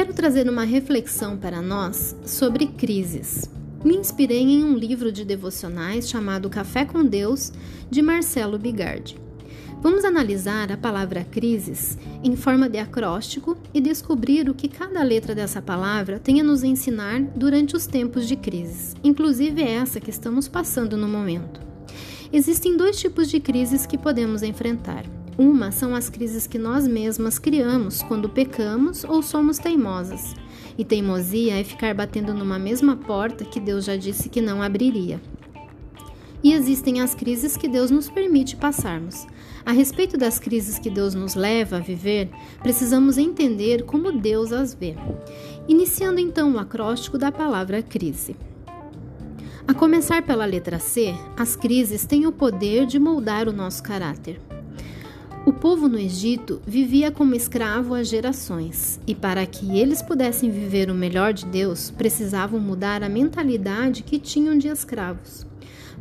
quero trazer uma reflexão para nós sobre crises. Me inspirei em um livro de devocionais chamado Café com Deus, de Marcelo Bigardi. Vamos analisar a palavra crises em forma de acróstico e descobrir o que cada letra dessa palavra tem a nos ensinar durante os tempos de crises, inclusive essa que estamos passando no momento. Existem dois tipos de crises que podemos enfrentar. Uma são as crises que nós mesmas criamos quando pecamos ou somos teimosas. E teimosia é ficar batendo numa mesma porta que Deus já disse que não abriria. E existem as crises que Deus nos permite passarmos. A respeito das crises que Deus nos leva a viver, precisamos entender como Deus as vê. Iniciando então o acróstico da palavra crise. A começar pela letra C, as crises têm o poder de moldar o nosso caráter. O povo no Egito vivia como escravo há gerações, e para que eles pudessem viver o melhor de Deus, precisavam mudar a mentalidade que tinham de escravos.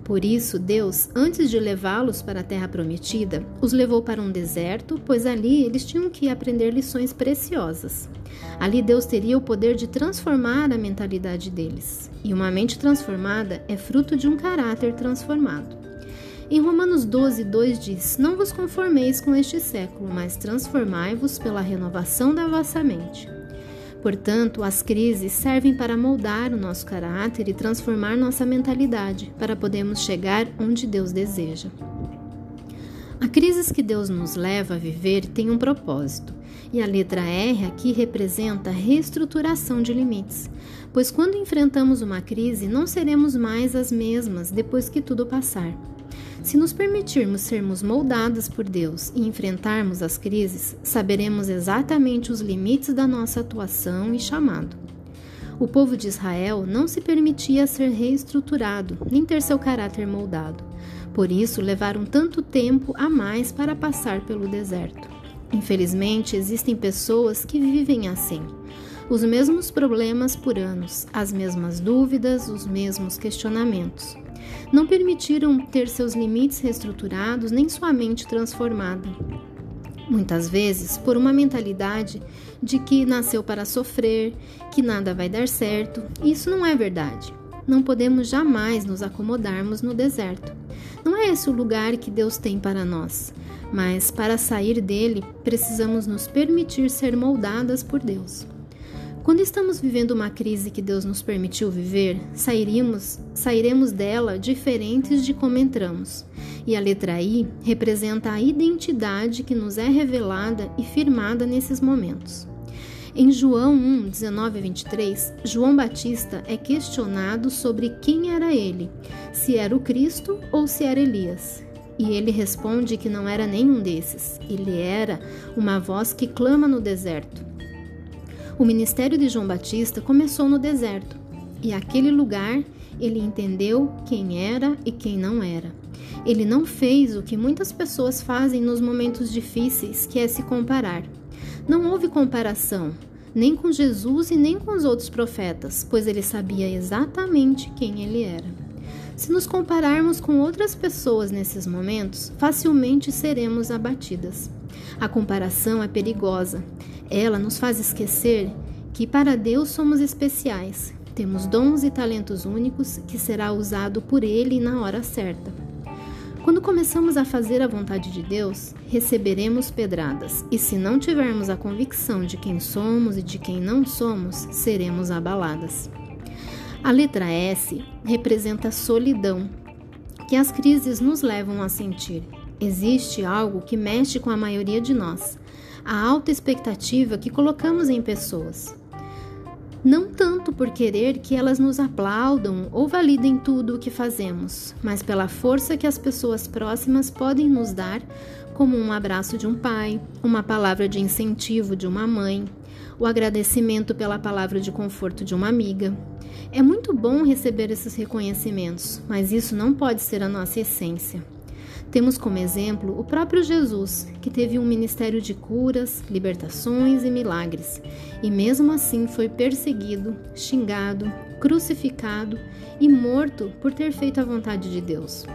Por isso, Deus, antes de levá-los para a terra prometida, os levou para um deserto, pois ali eles tinham que aprender lições preciosas. Ali Deus teria o poder de transformar a mentalidade deles, e uma mente transformada é fruto de um caráter transformado. Em Romanos 12, 2 diz: Não vos conformeis com este século, mas transformai-vos pela renovação da vossa mente. Portanto, as crises servem para moldar o nosso caráter e transformar nossa mentalidade, para podermos chegar onde Deus deseja. A crise que Deus nos leva a viver tem um propósito, e a letra R aqui representa reestruturação de limites, pois quando enfrentamos uma crise não seremos mais as mesmas depois que tudo passar. Se nos permitirmos sermos moldadas por Deus e enfrentarmos as crises, saberemos exatamente os limites da nossa atuação e chamado. O povo de Israel não se permitia ser reestruturado, nem ter seu caráter moldado. Por isso, levaram tanto tempo a mais para passar pelo deserto. Infelizmente, existem pessoas que vivem assim. Os mesmos problemas por anos, as mesmas dúvidas, os mesmos questionamentos não permitiram ter seus limites reestruturados nem sua mente transformada. Muitas vezes, por uma mentalidade de que nasceu para sofrer, que nada vai dar certo, isso não é verdade. Não podemos jamais nos acomodarmos no deserto. Não é esse o lugar que Deus tem para nós, mas para sair dele, precisamos nos permitir ser moldadas por Deus. Quando estamos vivendo uma crise que Deus nos permitiu viver, sairemos, sairemos dela diferentes de como entramos. E a letra I representa a identidade que nos é revelada e firmada nesses momentos. Em João 1, 19 a 23, João Batista é questionado sobre quem era ele, se era o Cristo ou se era Elias. E ele responde que não era nenhum desses, ele era uma voz que clama no deserto. O ministério de João Batista começou no deserto, e aquele lugar ele entendeu quem era e quem não era. Ele não fez o que muitas pessoas fazem nos momentos difíceis, que é se comparar. Não houve comparação, nem com Jesus e nem com os outros profetas, pois ele sabia exatamente quem ele era. Se nos compararmos com outras pessoas nesses momentos, facilmente seremos abatidas. A comparação é perigosa. Ela nos faz esquecer que para Deus somos especiais. Temos dons e talentos únicos que será usado por Ele na hora certa. Quando começamos a fazer a vontade de Deus, receberemos pedradas, e se não tivermos a convicção de quem somos e de quem não somos, seremos abaladas. A letra S representa solidão, que as crises nos levam a sentir. Existe algo que mexe com a maioria de nós, a alta expectativa que colocamos em pessoas. Não tanto por querer que elas nos aplaudam ou validem tudo o que fazemos, mas pela força que as pessoas próximas podem nos dar, como um abraço de um pai, uma palavra de incentivo de uma mãe, o agradecimento pela palavra de conforto de uma amiga. É muito bom receber esses reconhecimentos, mas isso não pode ser a nossa essência. Temos como exemplo o próprio Jesus, que teve um ministério de curas, libertações e milagres, e mesmo assim foi perseguido, xingado, crucificado e morto por ter feito a vontade de Deus.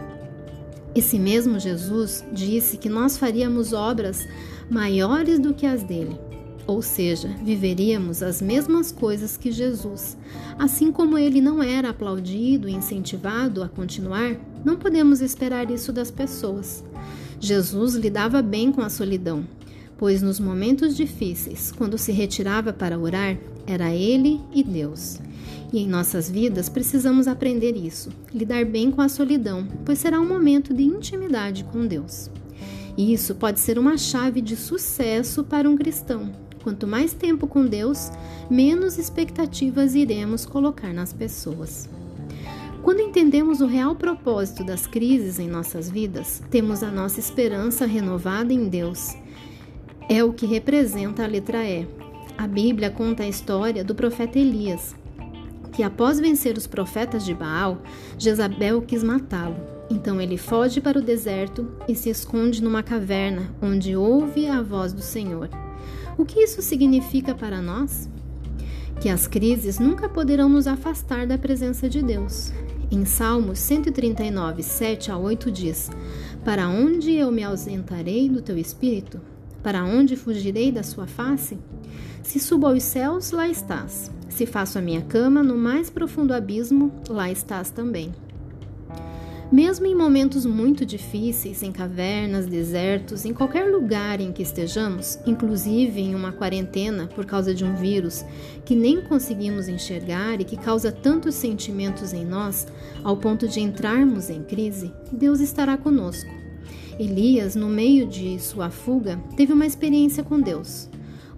Esse mesmo Jesus disse que nós faríamos obras maiores do que as dele. ou seja, viveríamos as mesmas coisas que Jesus. Assim como ele não era aplaudido e incentivado a continuar, não podemos esperar isso das pessoas. Jesus lidava bem com a solidão, pois nos momentos difíceis, quando se retirava para orar, era ele e Deus. E em nossas vidas precisamos aprender isso, lidar bem com a solidão, pois será um momento de intimidade com Deus. E isso pode ser uma chave de sucesso para um cristão. Quanto mais tempo com Deus, menos expectativas iremos colocar nas pessoas. Quando entendemos o real propósito das crises em nossas vidas, temos a nossa esperança renovada em Deus. É o que representa a letra E. A Bíblia conta a história do profeta Elias, que após vencer os profetas de Baal, Jezabel quis matá-lo. Então ele foge para o deserto e se esconde numa caverna, onde ouve a voz do Senhor. O que isso significa para nós? Que as crises nunca poderão nos afastar da presença de Deus. Em Salmos 139, 7 a 8 diz: Para onde eu me ausentarei do teu espírito? Para onde fugirei da sua face? Se subo aos céus, lá estás. Se faço a minha cama no mais profundo abismo, lá estás também. Mesmo em momentos muito difíceis, em cavernas, desertos, em qualquer lugar em que estejamos, inclusive em uma quarentena por causa de um vírus que nem conseguimos enxergar e que causa tantos sentimentos em nós, ao ponto de entrarmos em crise, Deus estará conosco. Elias, no meio de sua fuga, teve uma experiência com Deus.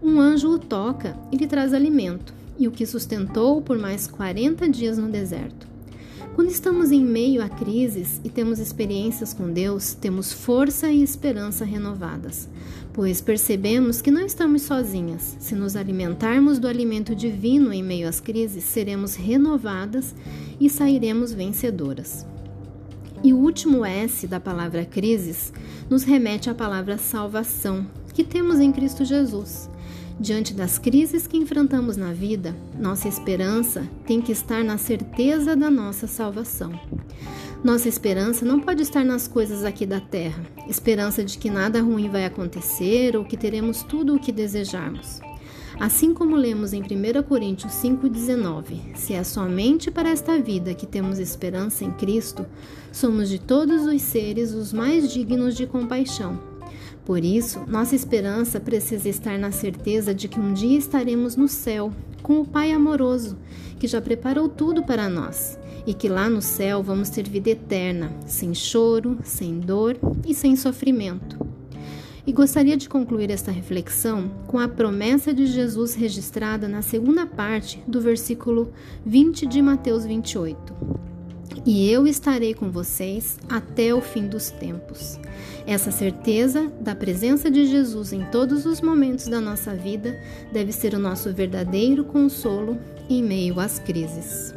Um anjo o toca e lhe traz alimento, e o que sustentou por mais 40 dias no deserto. Quando estamos em meio a crises e temos experiências com Deus, temos força e esperança renovadas, pois percebemos que não estamos sozinhas. Se nos alimentarmos do alimento divino em meio às crises, seremos renovadas e sairemos vencedoras. E o último S da palavra crises nos remete à palavra salvação, que temos em Cristo Jesus. Diante das crises que enfrentamos na vida, nossa esperança tem que estar na certeza da nossa salvação. Nossa esperança não pode estar nas coisas aqui da terra, esperança de que nada ruim vai acontecer ou que teremos tudo o que desejarmos. Assim como lemos em 1 Coríntios 5,19: Se é somente para esta vida que temos esperança em Cristo, somos de todos os seres os mais dignos de compaixão por isso, nossa esperança precisa estar na certeza de que um dia estaremos no céu com o Pai amoroso, que já preparou tudo para nós, e que lá no céu vamos ter vida eterna, sem choro, sem dor e sem sofrimento. E gostaria de concluir esta reflexão com a promessa de Jesus registrada na segunda parte do versículo 20 de Mateus 28 e eu estarei com vocês até o fim dos tempos. Essa certeza da presença de Jesus em todos os momentos da nossa vida deve ser o nosso verdadeiro consolo em meio às crises.